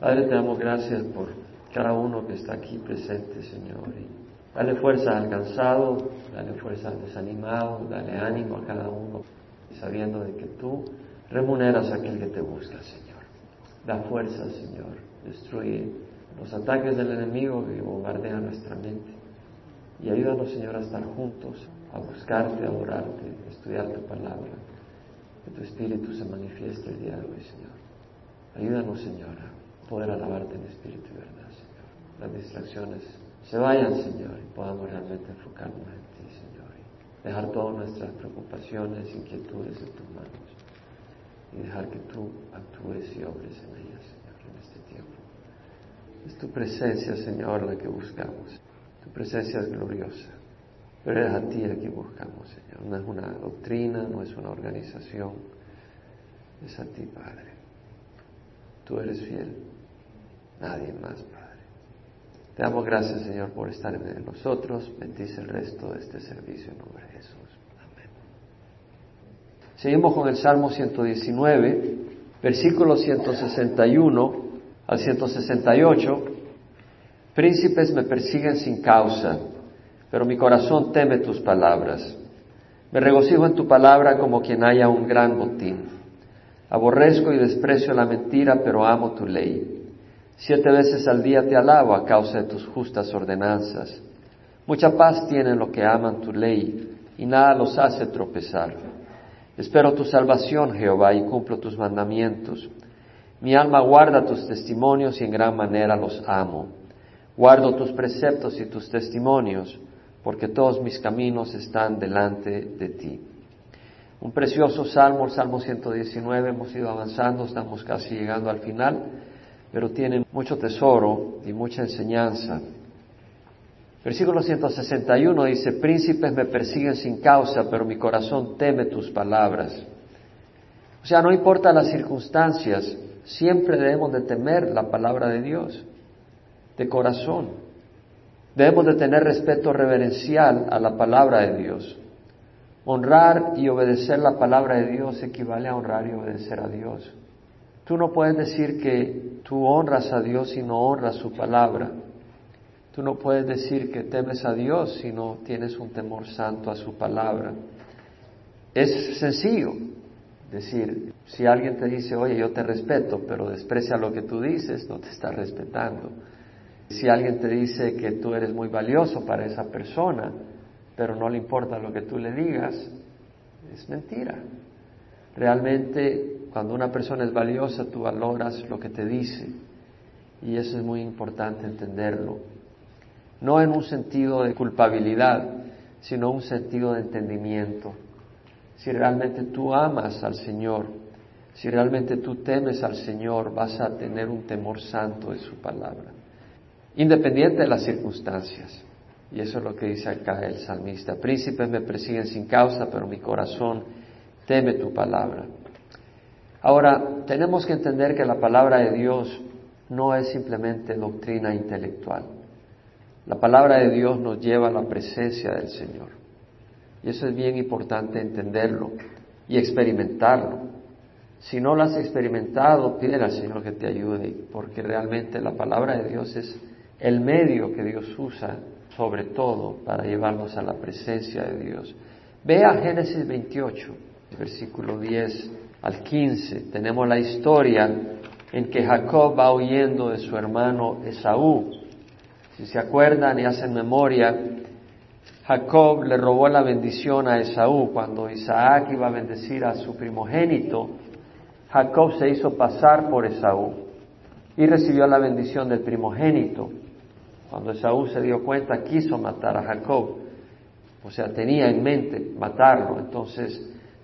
Padre, te damos gracias por cada uno que está aquí presente, Señor. Dale fuerza al cansado, dale fuerza al desanimado, dale ánimo a cada uno, sabiendo de que tú remuneras a aquel que te busca, Señor. Da fuerza, Señor. Destruye los ataques del enemigo que bombardean nuestra mente. Y ayúdanos, Señor, a estar juntos, a buscarte, a adorarte, a estudiar tu palabra. Que tu Espíritu se manifieste el día de hoy, Señor. Ayúdanos, Señor, poder alabarte en espíritu y verdad, Señor. Las distracciones se vayan, Señor, y podamos realmente enfocarnos en ti, Señor. Dejar todas nuestras preocupaciones, inquietudes en tus manos. Y dejar que tú actúes y obres en ellas, Señor, en este tiempo. Es tu presencia, Señor, la que buscamos. Tu presencia es gloriosa. Pero es a ti el que buscamos, Señor. No es una doctrina, no es una organización. Es a ti, Padre. Tú eres fiel nadie más, Padre. Te damos gracias, Señor, por estar en nosotros. Bendice el resto de este servicio en nombre de Jesús. Amén. Seguimos con el Salmo 119, versículos 161 al 168. Príncipes me persiguen sin causa, pero mi corazón teme tus palabras. Me regocijo en tu palabra como quien haya un gran botín. Aborrezco y desprecio la mentira, pero amo tu ley. Siete veces al día te alabo a causa de tus justas ordenanzas. Mucha paz tienen los que aman tu ley y nada los hace tropezar. Espero tu salvación, Jehová, y cumplo tus mandamientos. Mi alma guarda tus testimonios y en gran manera los amo. Guardo tus preceptos y tus testimonios, porque todos mis caminos están delante de ti. Un precioso salmo, el Salmo 119, hemos ido avanzando, estamos casi llegando al final pero tiene mucho tesoro y mucha enseñanza. Versículo 161 dice, príncipes me persiguen sin causa, pero mi corazón teme tus palabras. O sea, no importa las circunstancias, siempre debemos de temer la palabra de Dios, de corazón. Debemos de tener respeto reverencial a la palabra de Dios. Honrar y obedecer la palabra de Dios equivale a honrar y obedecer a Dios. Tú no puedes decir que tú honras a Dios si no honras su palabra. Tú no puedes decir que temes a Dios si no tienes un temor santo a su palabra. Es sencillo decir, si alguien te dice, oye, yo te respeto, pero desprecia lo que tú dices, no te está respetando. Si alguien te dice que tú eres muy valioso para esa persona, pero no le importa lo que tú le digas, es mentira. Realmente cuando una persona es valiosa, tú valoras lo que te dice. Y eso es muy importante entenderlo. No en un sentido de culpabilidad, sino un sentido de entendimiento. Si realmente tú amas al Señor, si realmente tú temes al Señor, vas a tener un temor santo de su palabra, independiente de las circunstancias. Y eso es lo que dice acá el salmista. Príncipes me persiguen sin causa, pero mi corazón teme tu palabra. Ahora, tenemos que entender que la palabra de Dios no es simplemente doctrina intelectual. La palabra de Dios nos lleva a la presencia del Señor. Y eso es bien importante entenderlo y experimentarlo. Si no lo has experimentado, pide al Señor que te ayude, porque realmente la palabra de Dios es el medio que Dios usa sobre todo para llevarnos a la presencia de Dios. Ve a Génesis 28, versículo 10 al 15 tenemos la historia en que Jacob va huyendo de su hermano Esaú. Si se acuerdan y hacen memoria, Jacob le robó la bendición a Esaú cuando Isaac iba a bendecir a su primogénito. Jacob se hizo pasar por Esaú y recibió la bendición del primogénito. Cuando Esaú se dio cuenta, quiso matar a Jacob. O sea, tenía en mente matarlo. Entonces,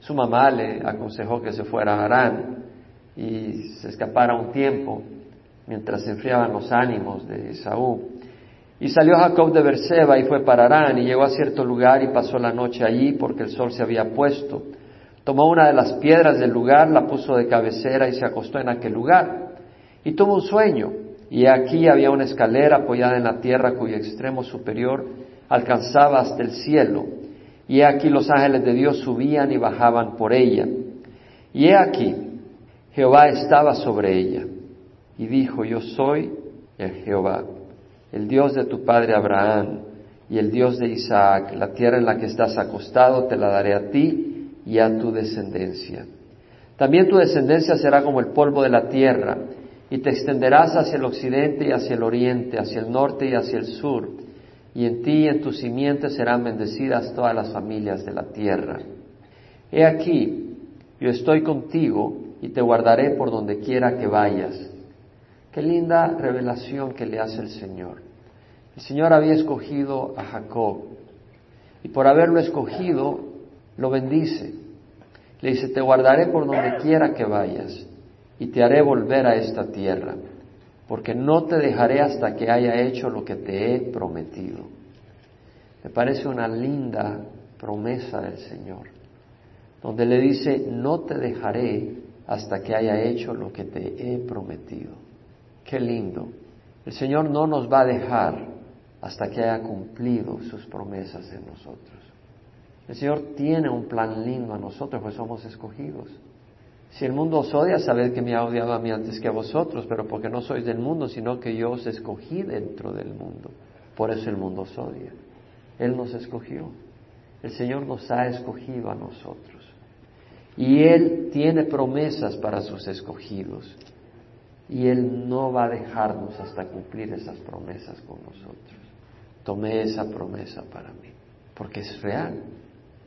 su mamá le aconsejó que se fuera a Harán y se escapara un tiempo mientras se enfriaban los ánimos de Esaú. Y salió Jacob de Berseba y fue para Harán y llegó a cierto lugar y pasó la noche allí porque el sol se había puesto. Tomó una de las piedras del lugar, la puso de cabecera y se acostó en aquel lugar. Y tuvo un sueño y aquí había una escalera apoyada en la tierra cuyo extremo superior alcanzaba hasta el cielo y he aquí los ángeles de Dios subían y bajaban por ella. Y he aquí, Jehová estaba sobre ella. y dijo, yo soy el Jehová, el Dios de tu padre Abraham y el Dios de Isaac. La tierra en la que estás acostado te la daré a ti y a tu descendencia. También tu descendencia será como el polvo de la tierra, y te extenderás hacia el occidente y hacia el oriente, hacia el norte y hacia el sur, y en ti y en tus simientes serán bendecidas todas las familias de la tierra. He aquí, yo estoy contigo y te guardaré por donde quiera que vayas. Qué linda revelación que le hace el Señor. El Señor había escogido a Jacob y por haberlo escogido lo bendice. Le dice, te guardaré por donde quiera que vayas y te haré volver a esta tierra, porque no te dejaré hasta que haya hecho lo que te he prometido. Me parece una linda promesa del Señor, donde le dice, no te dejaré hasta que haya hecho lo que te he prometido. Qué lindo. El Señor no nos va a dejar hasta que haya cumplido sus promesas en nosotros. El Señor tiene un plan lindo a nosotros, pues somos escogidos. Si el mundo os odia, sabed que me ha odiado a mí antes que a vosotros, pero porque no sois del mundo, sino que yo os escogí dentro del mundo. Por eso el mundo os odia. Él nos escogió. El Señor nos ha escogido a nosotros. Y Él tiene promesas para sus escogidos. Y Él no va a dejarnos hasta cumplir esas promesas con nosotros. Tomé esa promesa para mí, porque es real.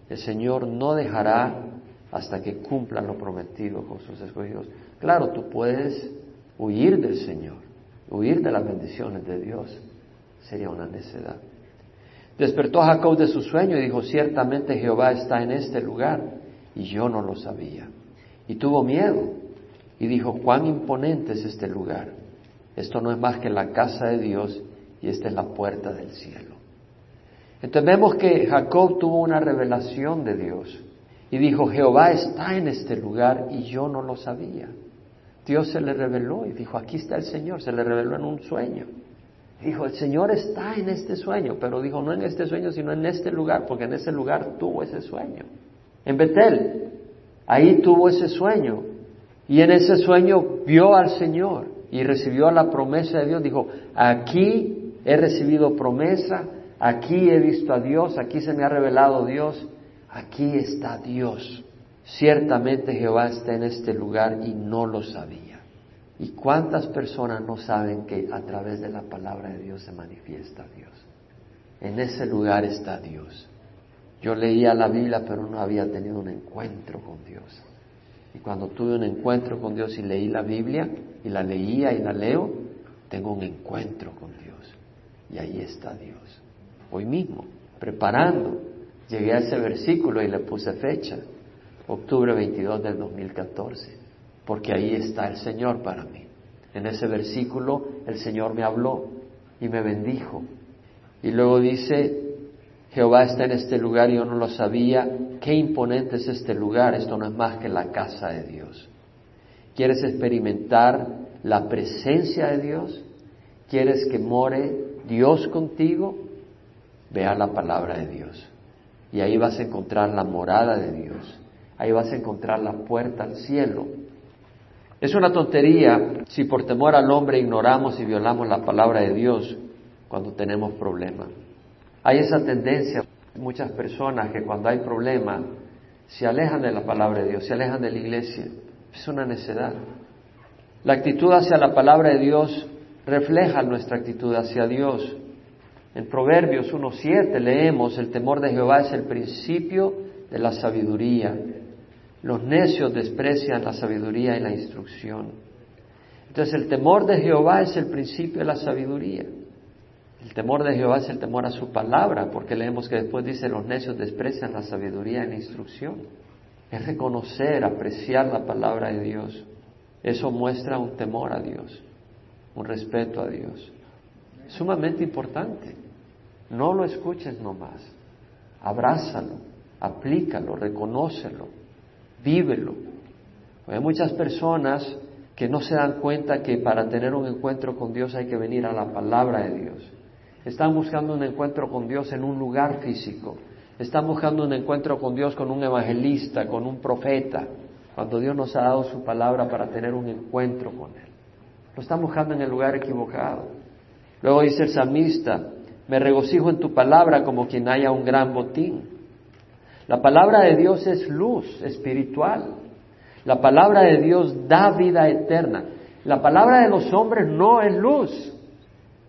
El Señor no dejará hasta que cumpla lo prometido con sus escogidos. Claro, tú puedes huir del Señor, huir de las bendiciones de Dios. Sería una necedad. Despertó Jacob de su sueño y dijo, ciertamente Jehová está en este lugar y yo no lo sabía. Y tuvo miedo y dijo, cuán imponente es este lugar. Esto no es más que la casa de Dios y esta es la puerta del cielo. Entonces vemos que Jacob tuvo una revelación de Dios y dijo, Jehová está en este lugar y yo no lo sabía. Dios se le reveló y dijo, aquí está el Señor, se le reveló en un sueño. Dijo, el Señor está en este sueño, pero dijo, no en este sueño, sino en este lugar, porque en ese lugar tuvo ese sueño. En Betel, ahí tuvo ese sueño. Y en ese sueño vio al Señor y recibió la promesa de Dios. Dijo, aquí he recibido promesa, aquí he visto a Dios, aquí se me ha revelado Dios aquí está Dios. Ciertamente Jehová está en este lugar y no lo sabía. ¿Y cuántas personas no saben que a través de la palabra de Dios se manifiesta Dios? En ese lugar está Dios. Yo leía la Biblia pero no había tenido un encuentro con Dios. Y cuando tuve un encuentro con Dios y leí la Biblia y la leía y la leo, tengo un encuentro con Dios. Y ahí está Dios. Hoy mismo, preparando Llegué a ese versículo y le puse fecha, octubre 22 del 2014, porque ahí está el Señor para mí. En ese versículo el Señor me habló y me bendijo. Y luego dice, Jehová está en este lugar yo no lo sabía. Qué imponente es este lugar. Esto no es más que la casa de Dios. ¿Quieres experimentar la presencia de Dios? ¿Quieres que more Dios contigo? Vea la palabra de Dios. Y ahí vas a encontrar la morada de Dios. Ahí vas a encontrar la puerta al cielo. Es una tontería si por temor al hombre ignoramos y violamos la palabra de Dios cuando tenemos problemas. Hay esa tendencia, muchas personas que cuando hay problema se alejan de la palabra de Dios, se alejan de la iglesia. Es una necedad. La actitud hacia la palabra de Dios refleja nuestra actitud hacia Dios. En Proverbios 1.7 leemos, el temor de Jehová es el principio de la sabiduría. Los necios desprecian la sabiduría y la instrucción. Entonces el temor de Jehová es el principio de la sabiduría. El temor de Jehová es el temor a su palabra, porque leemos que después dice, los necios desprecian la sabiduría y la instrucción. Es reconocer, apreciar la palabra de Dios. Eso muestra un temor a Dios, un respeto a Dios sumamente importante. No lo escuches nomás, abrázalo, aplícalo, reconócelo, vívelo. Hay muchas personas que no se dan cuenta que para tener un encuentro con Dios hay que venir a la palabra de Dios. Están buscando un encuentro con Dios en un lugar físico. Están buscando un encuentro con Dios con un evangelista, con un profeta, cuando Dios nos ha dado su palabra para tener un encuentro con Él. Lo están buscando en el lugar equivocado. Luego dice el salmista, me regocijo en tu palabra como quien haya un gran botín. La palabra de Dios es luz espiritual. La palabra de Dios da vida eterna. La palabra de los hombres no es luz.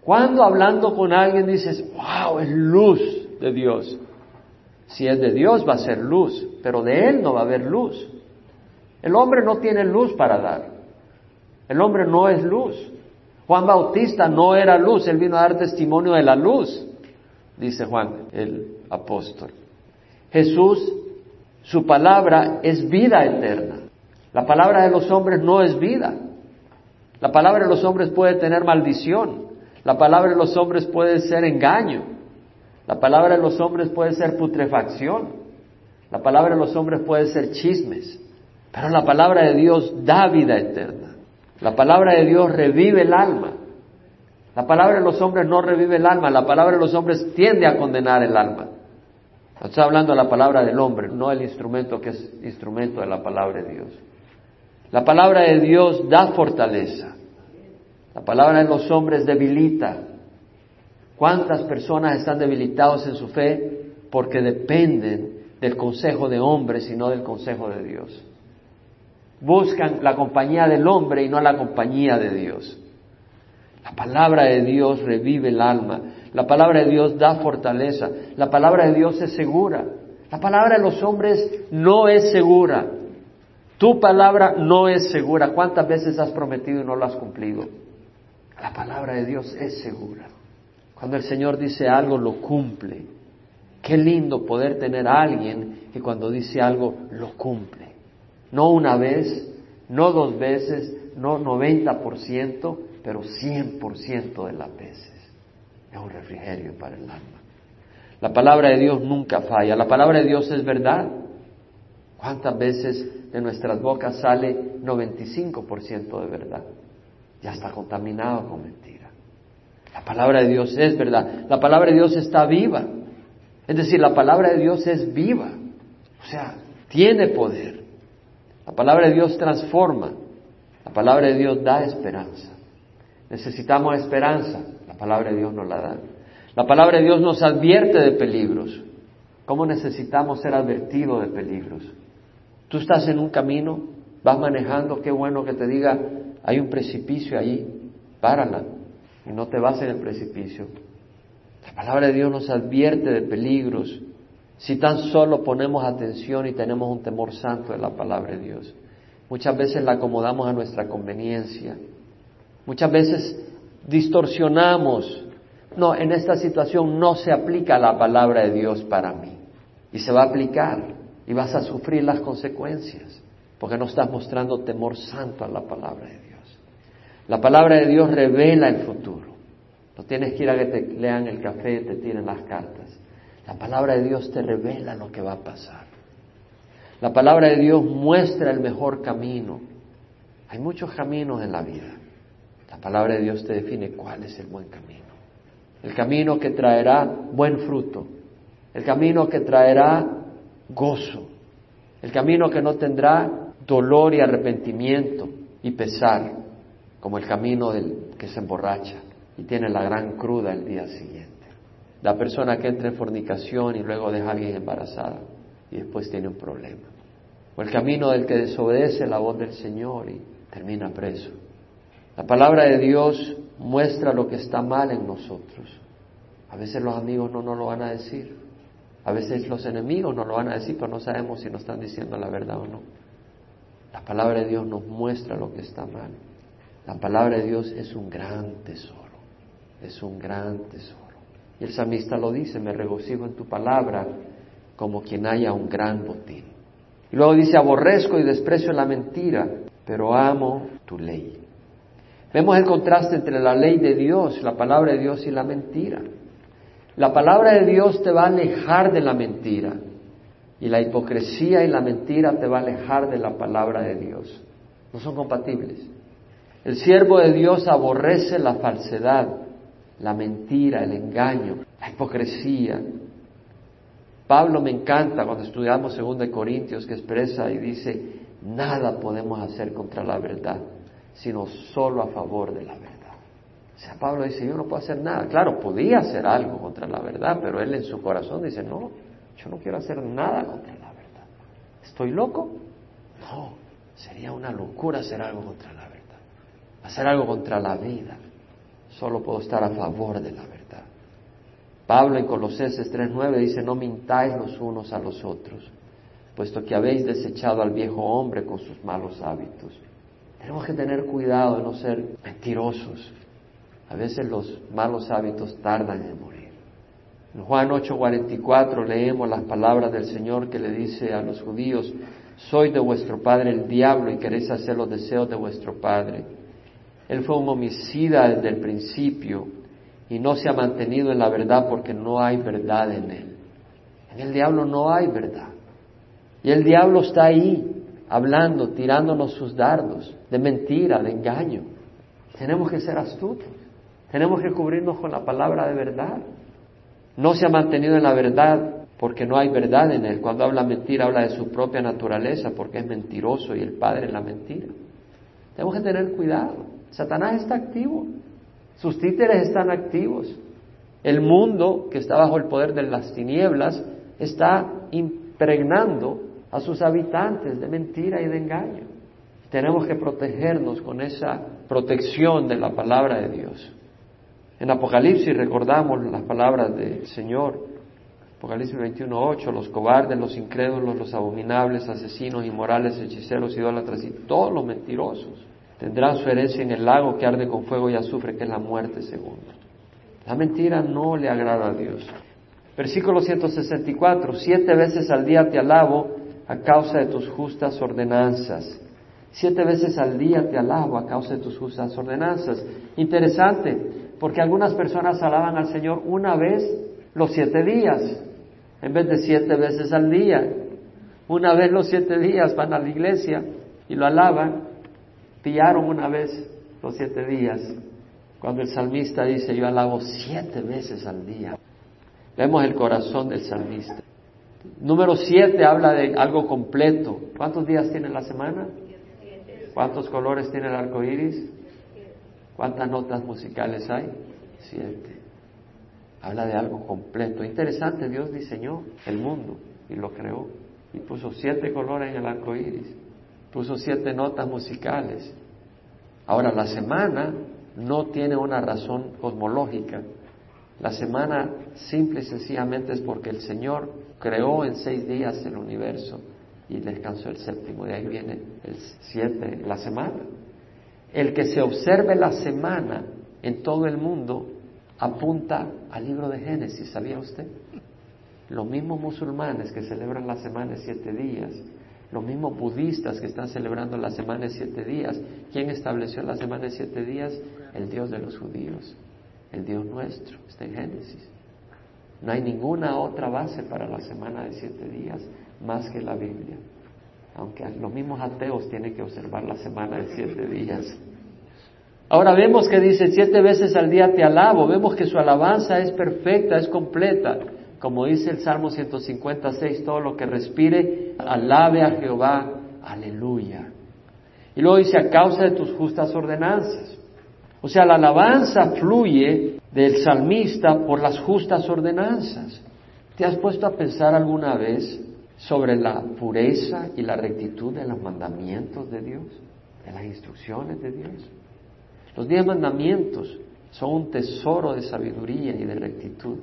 Cuando hablando con alguien dices, wow, es luz de Dios. Si es de Dios va a ser luz, pero de Él no va a haber luz. El hombre no tiene luz para dar. El hombre no es luz. Juan Bautista no era luz, él vino a dar testimonio de la luz, dice Juan el apóstol. Jesús, su palabra es vida eterna. La palabra de los hombres no es vida. La palabra de los hombres puede tener maldición. La palabra de los hombres puede ser engaño. La palabra de los hombres puede ser putrefacción. La palabra de los hombres puede ser chismes. Pero la palabra de Dios da vida eterna. La palabra de Dios revive el alma. La palabra de los hombres no revive el alma. La palabra de los hombres tiende a condenar el alma. Estoy hablando de la palabra del hombre, no el instrumento que es instrumento de la palabra de Dios. La palabra de Dios da fortaleza. La palabra de los hombres debilita. ¿Cuántas personas están debilitados en su fe porque dependen del consejo de hombres y no del consejo de Dios? Buscan la compañía del hombre y no la compañía de Dios. La palabra de Dios revive el alma. La palabra de Dios da fortaleza. La palabra de Dios es segura. La palabra de los hombres no es segura. Tu palabra no es segura. ¿Cuántas veces has prometido y no lo has cumplido? La palabra de Dios es segura. Cuando el Señor dice algo, lo cumple. Qué lindo poder tener a alguien que cuando dice algo, lo cumple. No una vez, no dos veces, no 90%, pero 100% de las veces. Es un refrigerio para el alma. La palabra de Dios nunca falla. La palabra de Dios es verdad. ¿Cuántas veces de nuestras bocas sale 95% de verdad? Ya está contaminado con mentira. La palabra de Dios es verdad. La palabra de Dios está viva. Es decir, la palabra de Dios es viva. O sea, tiene poder. La palabra de Dios transforma. La palabra de Dios da esperanza. Necesitamos esperanza. La palabra de Dios nos la da. La palabra de Dios nos advierte de peligros. ¿Cómo necesitamos ser advertidos de peligros? Tú estás en un camino, vas manejando, qué bueno que te diga, hay un precipicio allí, párala y no te vas en el precipicio. La palabra de Dios nos advierte de peligros si tan solo ponemos atención y tenemos un temor santo de la palabra de Dios. Muchas veces la acomodamos a nuestra conveniencia. Muchas veces distorsionamos. No, en esta situación no se aplica la palabra de Dios para mí. Y se va a aplicar y vas a sufrir las consecuencias porque no estás mostrando temor santo a la palabra de Dios. La palabra de Dios revela el futuro. No tienes que ir a que te lean el café y te tiren las cartas. La palabra de Dios te revela lo que va a pasar. La palabra de Dios muestra el mejor camino. Hay muchos caminos en la vida. La palabra de Dios te define cuál es el buen camino. El camino que traerá buen fruto. El camino que traerá gozo. El camino que no tendrá dolor y arrepentimiento y pesar, como el camino del que se emborracha y tiene la gran cruda el día siguiente. La persona que entra en fornicación y luego deja a alguien embarazada y después tiene un problema. O el camino del que desobedece la voz del Señor y termina preso. La palabra de Dios muestra lo que está mal en nosotros. A veces los amigos no nos lo van a decir. A veces los enemigos nos lo van a decir, pero no sabemos si nos están diciendo la verdad o no. La palabra de Dios nos muestra lo que está mal. La palabra de Dios es un gran tesoro. Es un gran tesoro. Y el salmista lo dice, me regocijo en tu palabra como quien haya un gran botín. Y luego dice, aborrezco y desprecio la mentira, pero amo tu ley. Vemos el contraste entre la ley de Dios, la palabra de Dios y la mentira. La palabra de Dios te va a alejar de la mentira y la hipocresía y la mentira te va a alejar de la palabra de Dios. No son compatibles. El siervo de Dios aborrece la falsedad, la mentira, el engaño, la hipocresía. Pablo me encanta cuando estudiamos 2 Corintios que expresa y dice, nada podemos hacer contra la verdad. sino solo a favor de la verdad. O sea, Pablo dice, yo no puedo hacer nada. Claro, podía hacer algo contra la verdad, pero él en su corazón dice, no, yo no quiero hacer nada contra la verdad. ¿Estoy loco? No, sería una locura hacer algo contra la verdad. Hacer algo contra la vida. Solo puedo estar a favor de la verdad. Pablo en Colosenses 3.9 dice, no mintáis los unos a los otros, puesto que habéis desechado al viejo hombre con sus malos hábitos. Tenemos que tener cuidado de no ser mentirosos. A veces los malos hábitos tardan en morir. En Juan 8:44 leemos las palabras del Señor que le dice a los judíos, soy de vuestro padre el diablo y queréis hacer los deseos de vuestro padre. Él fue un homicida desde el principio y no se ha mantenido en la verdad porque no hay verdad en él. En el diablo no hay verdad. Y el diablo está ahí, hablando, tirándonos sus dardos de mentira, de engaño. Tenemos que ser astutos. Tenemos que cubrirnos con la palabra de verdad. No se ha mantenido en la verdad porque no hay verdad en él. Cuando habla mentira, habla de su propia naturaleza porque es mentiroso y el padre es la mentira. Tenemos que tener cuidado. Satanás está activo. Sus títeres están activos. El mundo que está bajo el poder de las tinieblas está impregnando a sus habitantes de mentira y de engaño. Tenemos que protegernos con esa protección de la palabra de Dios. En Apocalipsis recordamos las palabras del Señor. Apocalipsis 21.8, los cobardes, los incrédulos, los abominables, asesinos, inmorales, hechiceros, idólatras y todos los mentirosos tendrán su herencia en el lago que arde con fuego y azufre, que es la muerte segunda. La mentira no le agrada a Dios. Versículo 164, siete veces al día te alabo a causa de tus justas ordenanzas. Siete veces al día te alabo a causa de tus justas ordenanzas. Interesante, porque algunas personas alaban al Señor una vez los siete días, en vez de siete veces al día. Una vez los siete días van a la iglesia y lo alaban. Pillaron una vez los siete días, cuando el salmista dice, yo alabo siete veces al día. Vemos el corazón del salmista. Número siete habla de algo completo. ¿Cuántos días tiene la semana? ¿Cuántos colores tiene el arco iris? ¿Cuántas notas musicales hay? Siete. Habla de algo completo. Interesante, Dios diseñó el mundo y lo creó. Y puso siete colores en el arco iris. Puso siete notas musicales. Ahora, la semana no tiene una razón cosmológica. La semana simple y sencillamente es porque el Señor creó en seis días el universo y descansó el séptimo. De ahí viene el siete, la semana. El que se observe la semana en todo el mundo apunta al libro de Génesis, ¿sabía usted? Los mismos musulmanes que celebran la semana de siete días, los mismos budistas que están celebrando la semana de siete días, ¿quién estableció la semana de siete días? El Dios de los judíos, el Dios nuestro, está en Génesis. No hay ninguna otra base para la semana de siete días más que la Biblia aunque los mismos ateos tienen que observar la semana de siete días. Ahora vemos que dice, siete veces al día te alabo, vemos que su alabanza es perfecta, es completa. Como dice el Salmo 156, todo lo que respire, alabe a Jehová, aleluya. Y luego dice, a causa de tus justas ordenanzas. O sea, la alabanza fluye del salmista por las justas ordenanzas. ¿Te has puesto a pensar alguna vez sobre la pureza y la rectitud de los mandamientos de Dios, de las instrucciones de Dios. Los diez mandamientos son un tesoro de sabiduría y de rectitud.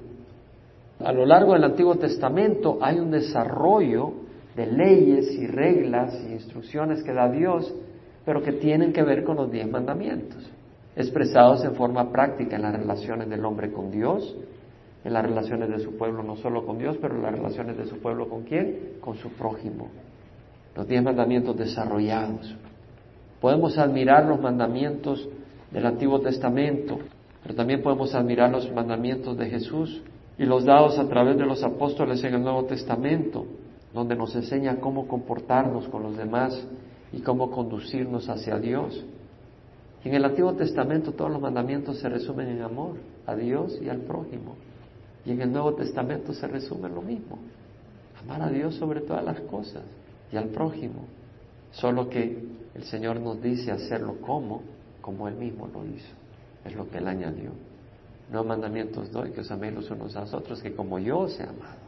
A lo largo del Antiguo Testamento hay un desarrollo de leyes y reglas y instrucciones que da Dios, pero que tienen que ver con los diez mandamientos, expresados en forma práctica en las relaciones del hombre con Dios en las relaciones de su pueblo, no solo con Dios, pero en las relaciones de su pueblo con quién? Con su prójimo. Los diez mandamientos desarrollados. Podemos admirar los mandamientos del Antiguo Testamento, pero también podemos admirar los mandamientos de Jesús y los dados a través de los apóstoles en el Nuevo Testamento, donde nos enseña cómo comportarnos con los demás y cómo conducirnos hacia Dios. en el Antiguo Testamento todos los mandamientos se resumen en amor a Dios y al prójimo. Y en el Nuevo Testamento se resume lo mismo. Amar a Dios sobre todas las cosas y al prójimo. Solo que el Señor nos dice hacerlo como, como Él mismo lo hizo. Es lo que Él añadió. No mandamientos doy que os améis los unos a los otros, que como yo os he amado,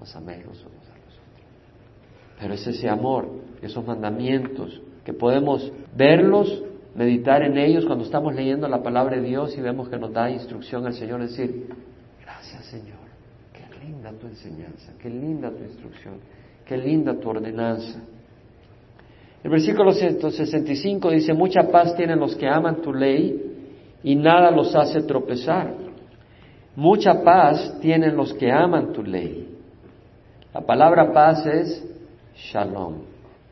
os améis los unos a los otros. Pero es ese amor, esos mandamientos, que podemos verlos, meditar en ellos cuando estamos leyendo la palabra de Dios y vemos que nos da instrucción el Señor, decir, gracias Señor, qué linda tu enseñanza, qué linda tu instrucción, qué linda tu ordenanza. El versículo 165 dice, mucha paz tienen los que aman tu ley y nada los hace tropezar. Mucha paz tienen los que aman tu ley. La palabra paz es shalom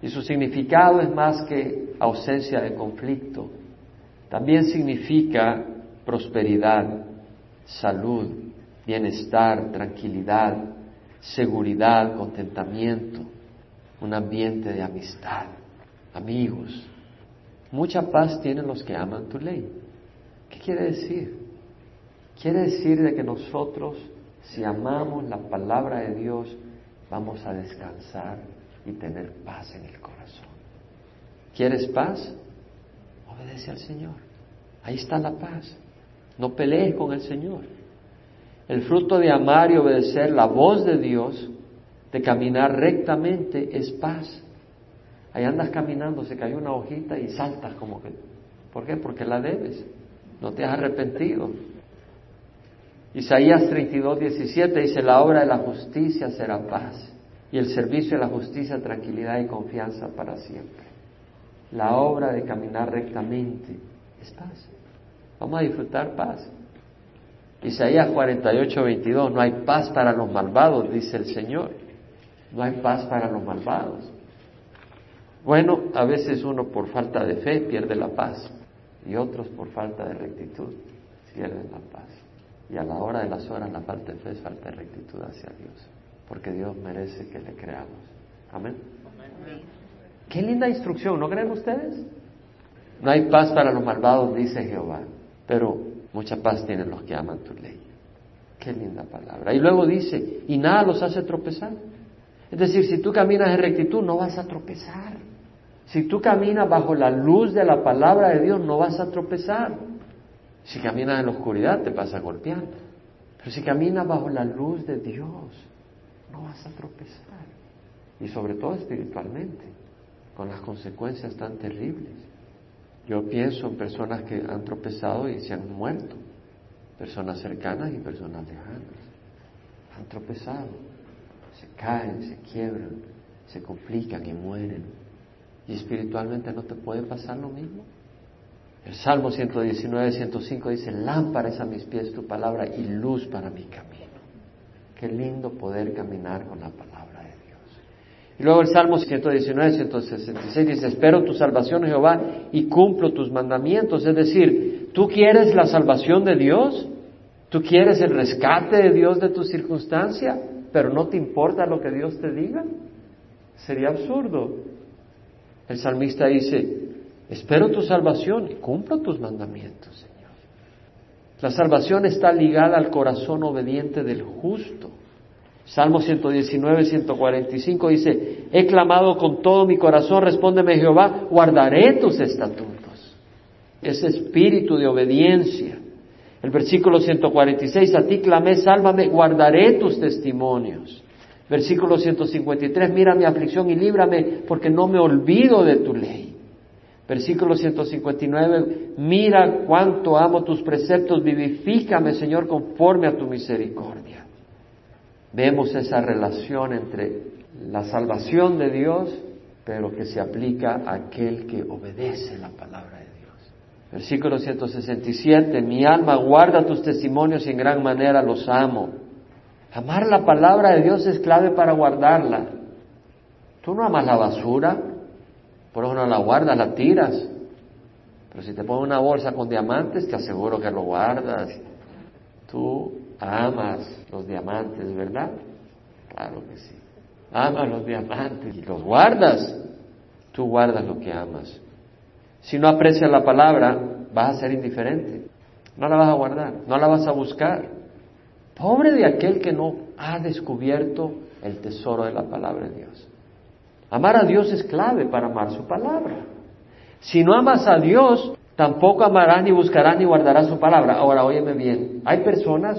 y su significado es más que ausencia de conflicto. También significa prosperidad, salud, bienestar, tranquilidad, seguridad, contentamiento, un ambiente de amistad, amigos. Mucha paz tienen los que aman tu ley. ¿Qué quiere decir? Quiere decir de que nosotros, si amamos la palabra de Dios, vamos a descansar y tener paz en el corazón. ¿Quieres paz? Obedece al Señor. Ahí está la paz. No pelees con el Señor. El fruto de amar y obedecer la voz de Dios, de caminar rectamente, es paz. Ahí andas caminando, se cayó una hojita y saltas como que. ¿Por qué? Porque la debes. No te has arrepentido. Isaías 32, 17 dice, la obra de la justicia será paz y el servicio de la justicia, tranquilidad y confianza para siempre. La obra de caminar rectamente es paz. Vamos a disfrutar paz. Isaías 48, 22, no hay paz para los malvados, dice el Señor. No hay paz para los malvados. Bueno, a veces uno por falta de fe pierde la paz y otros por falta de rectitud pierden la paz. Y a la hora de las horas la falta de fe es falta de rectitud hacia Dios, porque Dios merece que le creamos. Amén. Qué linda instrucción, ¿no creen ustedes? No hay paz para los malvados, dice Jehová, pero mucha paz tienen los que aman tu ley. Qué linda palabra. Y luego dice, y nada los hace tropezar. Es decir, si tú caminas en rectitud, no vas a tropezar. Si tú caminas bajo la luz de la palabra de Dios, no vas a tropezar. Si caminas en la oscuridad, te vas a golpear. Pero si caminas bajo la luz de Dios, no vas a tropezar. Y sobre todo espiritualmente, con las consecuencias tan terribles. Yo pienso en personas que han tropezado y se han muerto. Personas cercanas y personas lejanas. Han tropezado. Se caen, se quiebran, se complican y mueren. ¿Y espiritualmente no te puede pasar lo mismo? El Salmo 119, 105 dice, lámpara es a mis pies tu palabra y luz para mi camino. Qué lindo poder caminar con la palabra de Dios. Y luego el Salmo 119, 166 dice, espero tu salvación, Jehová, y cumplo tus mandamientos. Es decir, ¿tú quieres la salvación de Dios? ¿Tú quieres el rescate de Dios de tu circunstancia? Pero no te importa lo que Dios te diga. Sería absurdo. El salmista dice, espero tu salvación y cumplo tus mandamientos, Señor. La salvación está ligada al corazón obediente del justo. Salmo 119, 145 dice, he clamado con todo mi corazón, respóndeme Jehová, guardaré tus estatutos. Ese espíritu de obediencia. El versículo 146, a ti clamé, sálvame, guardaré tus testimonios. Versículo 153, mira mi aflicción y líbrame porque no me olvido de tu ley. Versículo 159, mira cuánto amo tus preceptos, vivifícame Señor conforme a tu misericordia. Vemos esa relación entre la salvación de Dios, pero que se aplica a aquel que obedece la palabra de Dios. Versículo 167, mi alma guarda tus testimonios y en gran manera los amo. Amar la palabra de Dios es clave para guardarla. Tú no amas la basura, por eso no la guardas, la tiras. Pero si te pones una bolsa con diamantes, te aseguro que lo guardas. Tú amas los diamantes, ¿verdad? Claro que sí. Amas los diamantes y los guardas. Tú guardas lo que amas. Si no aprecias la palabra, vas a ser indiferente. No la vas a guardar, no la vas a buscar. Pobre de aquel que no ha descubierto el tesoro de la palabra de Dios. Amar a Dios es clave para amar su palabra. Si no amas a Dios, tampoco amarás ni buscarás ni guardarás su palabra. Ahora, óyeme bien, hay personas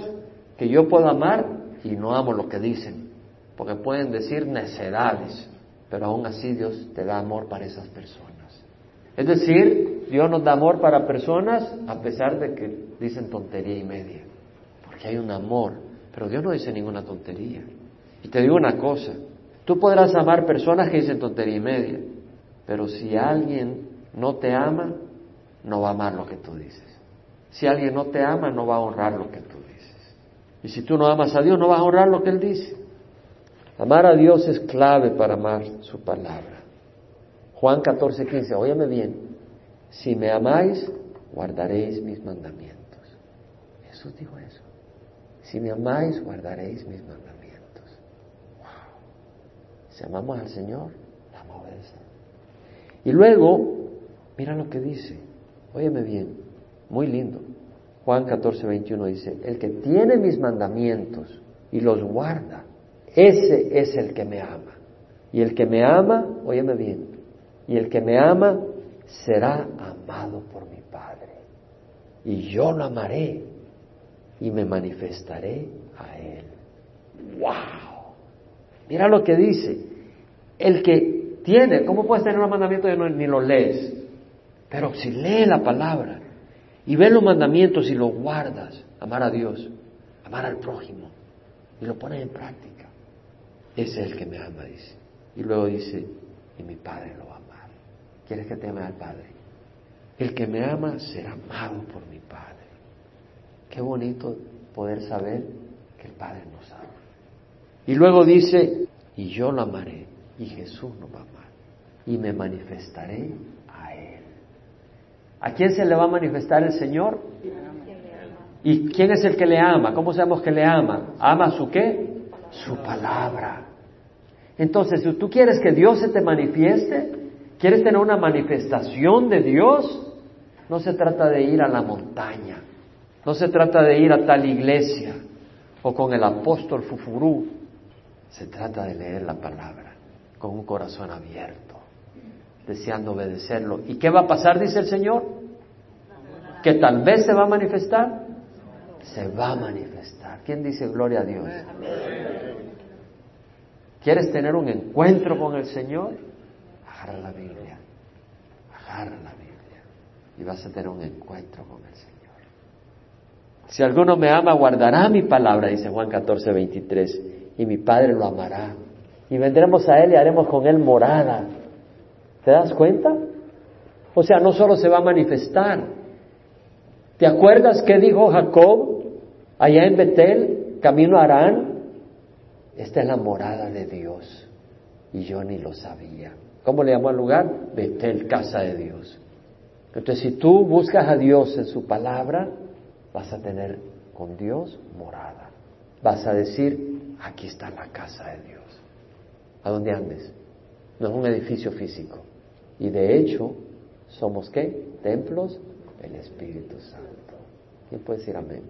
que yo puedo amar y no amo lo que dicen, porque pueden decir necedades, pero aún así Dios te da amor para esas personas. Es decir, Dios nos da amor para personas a pesar de que dicen tontería y media, porque hay un amor, pero Dios no dice ninguna tontería. Y te digo una cosa, tú podrás amar personas que dicen tontería y media, pero si alguien no te ama, no va a amar lo que tú dices. Si alguien no te ama, no va a honrar lo que tú dices. Y si tú no amas a Dios, no vas a honrar lo que Él dice. Amar a Dios es clave para amar su palabra. Juan 14, 15, óyeme bien, si me amáis, guardaréis mis mandamientos. Jesús dijo eso. Si me amáis, guardaréis mis mandamientos. Si amamos al Señor, vamos a. Y luego, mira lo que dice. Óyeme bien, muy lindo. Juan 14, 21 dice, el que tiene mis mandamientos y los guarda, ese es el que me ama. Y el que me ama, óyeme bien, y el que me ama será amado por mi Padre. Y yo lo amaré y me manifestaré a él. ¡Wow! Mira lo que dice. El que tiene, ¿cómo puedes tener un mandamiento y no, ni lo lees? Pero si lee la palabra y ves los mandamientos y los guardas, amar a Dios, amar al prójimo, y lo pones en práctica, ese es el que me ama, dice. Y luego dice, y mi Padre lo va a amar. ¿Quieres que te ame al Padre? El que me ama será amado por mi Padre. Qué bonito poder saber que el Padre nos ama. Y luego dice, y yo lo amaré, y Jesús nos va a amar, y me manifestaré ¿A quién se le va a manifestar el Señor? ¿Y quién es el que le ama? ¿Cómo sabemos que le ama? ¿Ama su qué? Su palabra. Entonces, si tú quieres que Dios se te manifieste, quieres tener una manifestación de Dios, no se trata de ir a la montaña, no se trata de ir a tal iglesia o con el apóstol Fufurú, se trata de leer la palabra con un corazón abierto deseando obedecerlo. ¿Y qué va a pasar, dice el Señor? Que tal vez se va a manifestar. Se va a manifestar. ¿Quién dice gloria a Dios? ¿Quieres tener un encuentro con el Señor? Agarra la Biblia. Agarra la Biblia. Y vas a tener un encuentro con el Señor. Si alguno me ama, guardará mi palabra, dice Juan 14, 23. Y mi Padre lo amará. Y vendremos a Él y haremos con Él morada. ¿Te das cuenta? O sea, no solo se va a manifestar. ¿Te acuerdas qué dijo Jacob allá en Betel, camino a Arán? Esta es la morada de Dios. Y yo ni lo sabía. ¿Cómo le llamó al lugar? Betel, casa de Dios. Entonces, si tú buscas a Dios en su palabra, vas a tener con Dios morada. Vas a decir, aquí está la casa de Dios. ¿A dónde andes? No es un edificio físico. Y de hecho, ¿somos qué? Templos del Espíritu Santo. ¿Quién puede decir amén?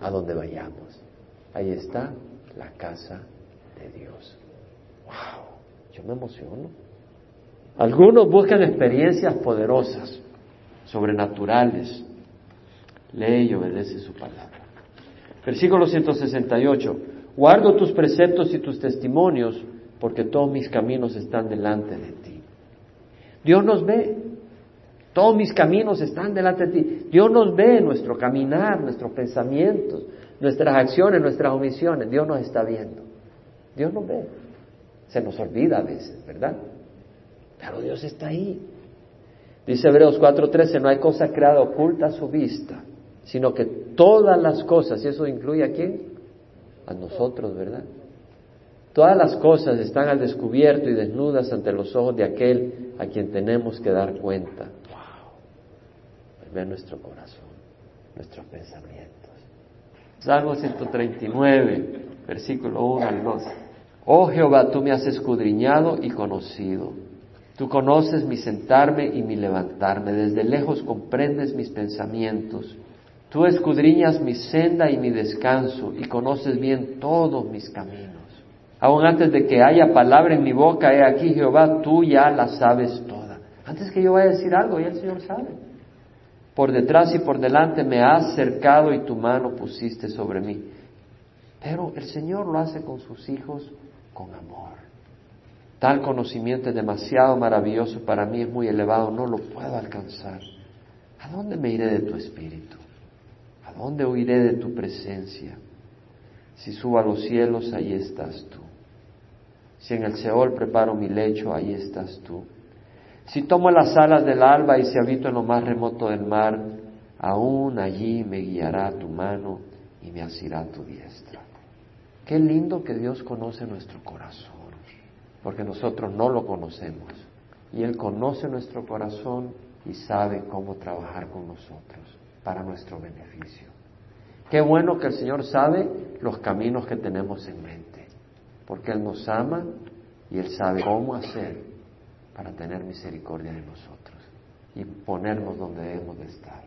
A donde vayamos. Ahí está la casa de Dios. ¡Wow! Yo me emociono. Algunos buscan experiencias poderosas, sobrenaturales. Lee y obedece su palabra. Versículo 168. Guardo tus preceptos y tus testimonios, porque todos mis caminos están delante de ti. Dios nos ve. Todos mis caminos están delante de ti. Dios nos ve nuestro caminar, nuestros pensamientos, nuestras acciones, nuestras omisiones. Dios nos está viendo. Dios nos ve. Se nos olvida a veces, ¿verdad? Pero Dios está ahí. Dice Hebreos 4:13, no hay cosa creada oculta a su vista, sino que todas las cosas, y eso incluye a quién? A nosotros, ¿verdad? Todas las cosas están al descubierto y desnudas ante los ojos de aquel a quien tenemos que dar cuenta. Wow. Ver nuestro corazón, nuestros pensamientos. Salmo 139, versículo 1 al 2. Oh Jehová, tú me has escudriñado y conocido. Tú conoces mi sentarme y mi levantarme. Desde lejos comprendes mis pensamientos. Tú escudriñas mi senda y mi descanso y conoces bien todos mis caminos. Aún antes de que haya palabra en mi boca, he aquí Jehová, tú ya la sabes toda. Antes que yo vaya a decir algo, ya el Señor sabe. Por detrás y por delante me has cercado y tu mano pusiste sobre mí. Pero el Señor lo hace con sus hijos con amor. Tal conocimiento es demasiado maravilloso para mí, es muy elevado, no lo puedo alcanzar. ¿A dónde me iré de tu espíritu? ¿A dónde huiré de tu presencia? Si subo a los cielos, ahí estás tú. Si en el Seol preparo mi lecho, ahí estás tú. Si tomo las alas del alba y si habito en lo más remoto del mar, aún allí me guiará tu mano y me asirá tu diestra. Qué lindo que Dios conoce nuestro corazón, porque nosotros no lo conocemos. Y Él conoce nuestro corazón y sabe cómo trabajar con nosotros para nuestro beneficio. Qué bueno que el Señor sabe los caminos que tenemos en mente, porque Él nos ama y Él sabe cómo hacer para tener misericordia de nosotros y ponernos donde debemos de estar.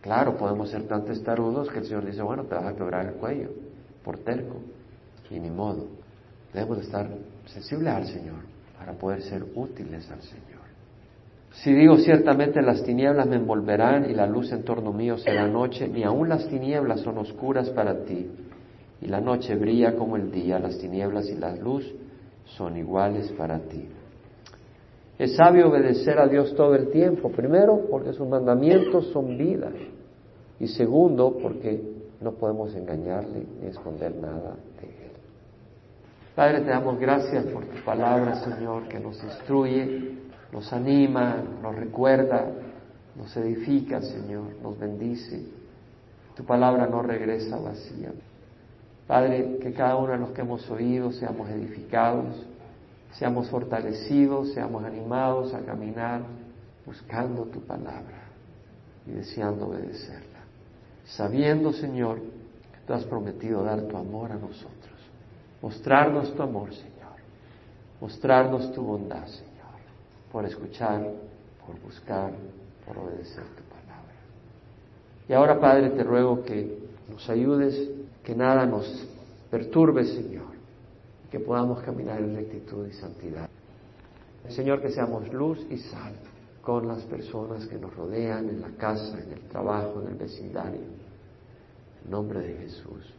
Claro, podemos ser tan testarudos que el Señor dice, bueno, te vas a quebrar el cuello por terco y ni modo. Debemos de estar sensibles al Señor para poder ser útiles al Señor. Si digo ciertamente las tinieblas me envolverán y la luz en torno mío será noche, ni aun las tinieblas son oscuras para ti, y la noche brilla como el día, las tinieblas y la luz son iguales para ti. Es sabio obedecer a Dios todo el tiempo, primero porque sus mandamientos son vida, y segundo porque no podemos engañarle ni esconder nada de Él. Padre, te damos gracias por tu palabra, Señor, que nos instruye, nos anima, nos recuerda, nos edifica, Señor, nos bendice. Tu palabra no regresa vacía. Padre, que cada uno de los que hemos oído seamos edificados, seamos fortalecidos, seamos animados a caminar buscando tu palabra y deseando obedecerla. Sabiendo, Señor, que tú has prometido dar tu amor a nosotros, mostrarnos tu amor, Señor, mostrarnos tu bondad, Señor por escuchar, por buscar, por obedecer tu palabra. Y ahora, Padre, te ruego que nos ayudes, que nada nos perturbe, Señor, y que podamos caminar en rectitud y santidad. Señor, que seamos luz y sal con las personas que nos rodean en la casa, en el trabajo, en el vecindario. En nombre de Jesús.